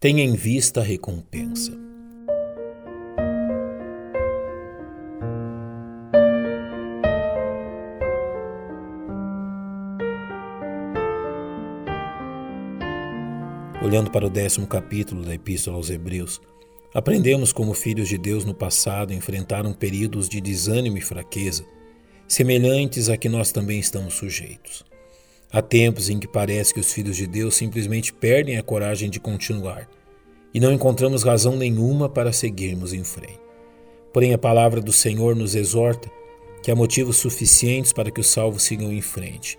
tenha em vista a recompensa. Olhando para o décimo capítulo da Epístola aos Hebreus, aprendemos como filhos de Deus no passado enfrentaram períodos de desânimo e fraqueza, semelhantes a que nós também estamos sujeitos. Há tempos em que parece que os filhos de Deus simplesmente perdem a coragem de continuar e não encontramos razão nenhuma para seguirmos em frente. Porém, a palavra do Senhor nos exorta que há motivos suficientes para que os salvos sigam em frente.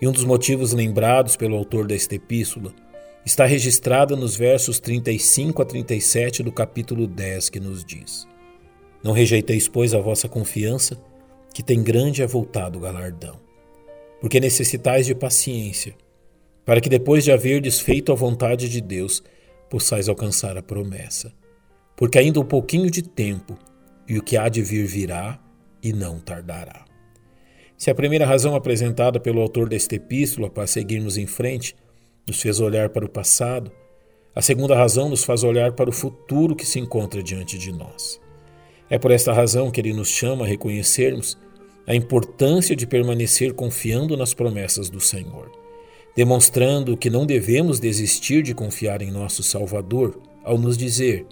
E um dos motivos lembrados pelo autor desta epístola está registrado nos versos 35 a 37 do capítulo 10, que nos diz: Não rejeiteis, pois, a vossa confiança, que tem grande e avultado galardão porque necessitais de paciência, para que depois de haver desfeito a vontade de Deus, possais alcançar a promessa. Porque ainda um pouquinho de tempo, e o que há de vir virá e não tardará. Se a primeira razão apresentada pelo autor desta epístola para seguirmos em frente nos fez olhar para o passado, a segunda razão nos faz olhar para o futuro que se encontra diante de nós. É por esta razão que ele nos chama a reconhecermos a importância de permanecer confiando nas promessas do Senhor, demonstrando que não devemos desistir de confiar em nosso Salvador ao nos dizer: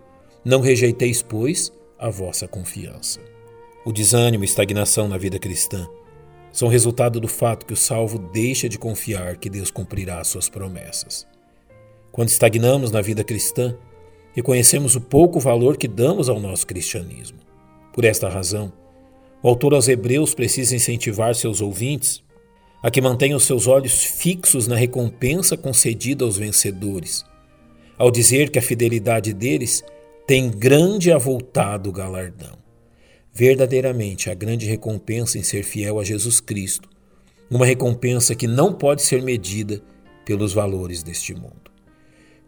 Não rejeiteis, pois, a vossa confiança. O desânimo e estagnação na vida cristã são resultado do fato que o salvo deixa de confiar que Deus cumprirá suas promessas. Quando estagnamos na vida cristã, reconhecemos o pouco valor que damos ao nosso cristianismo. Por esta razão, o autor aos Hebreus precisa incentivar seus ouvintes a que mantenham seus olhos fixos na recompensa concedida aos vencedores, ao dizer que a fidelidade deles tem grande avultado galardão. Verdadeiramente, a grande recompensa em ser fiel a Jesus Cristo, uma recompensa que não pode ser medida pelos valores deste mundo.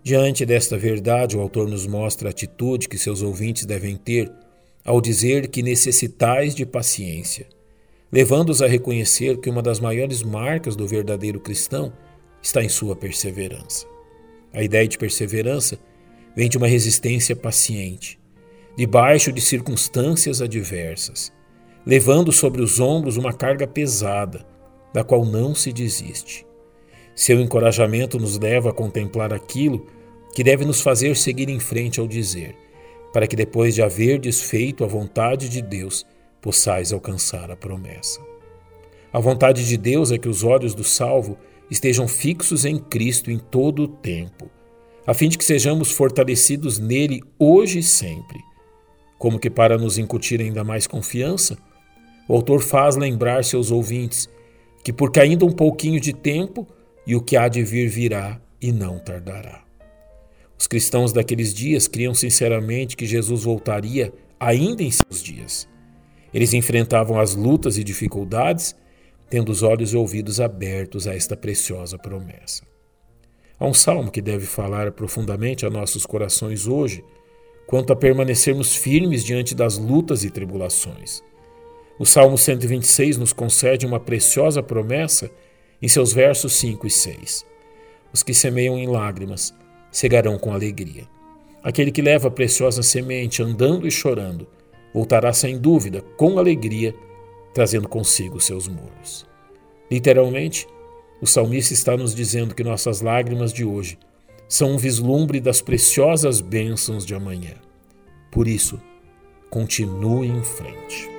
Diante desta verdade, o autor nos mostra a atitude que seus ouvintes devem ter ao dizer que necessitais de paciência, levando-os a reconhecer que uma das maiores marcas do verdadeiro cristão está em sua perseverança. A ideia de perseverança vem de uma resistência paciente, debaixo de circunstâncias adversas, levando sobre os ombros uma carga pesada, da qual não se desiste. Seu encorajamento nos leva a contemplar aquilo que deve nos fazer seguir em frente ao dizer: para que depois de haver desfeito a vontade de Deus, possais alcançar a promessa. A vontade de Deus é que os olhos do salvo estejam fixos em Cristo em todo o tempo, a fim de que sejamos fortalecidos nele hoje e sempre. Como que para nos incutir ainda mais confiança, o autor faz lembrar seus ouvintes que, porque ainda um pouquinho de tempo, e o que há de vir virá e não tardará. Os cristãos daqueles dias criam sinceramente que Jesus voltaria ainda em seus dias. Eles enfrentavam as lutas e dificuldades, tendo os olhos e ouvidos abertos a esta preciosa promessa. Há um salmo que deve falar profundamente a nossos corações hoje, quanto a permanecermos firmes diante das lutas e tribulações. O Salmo 126 nos concede uma preciosa promessa em seus versos 5 e 6. Os que semeiam em lágrimas, cegarão com alegria. Aquele que leva a preciosa semente andando e chorando, voltará sem dúvida com alegria, trazendo consigo seus muros. Literalmente, o salmista está nos dizendo que nossas lágrimas de hoje são um vislumbre das preciosas bênçãos de amanhã. Por isso, continue em frente.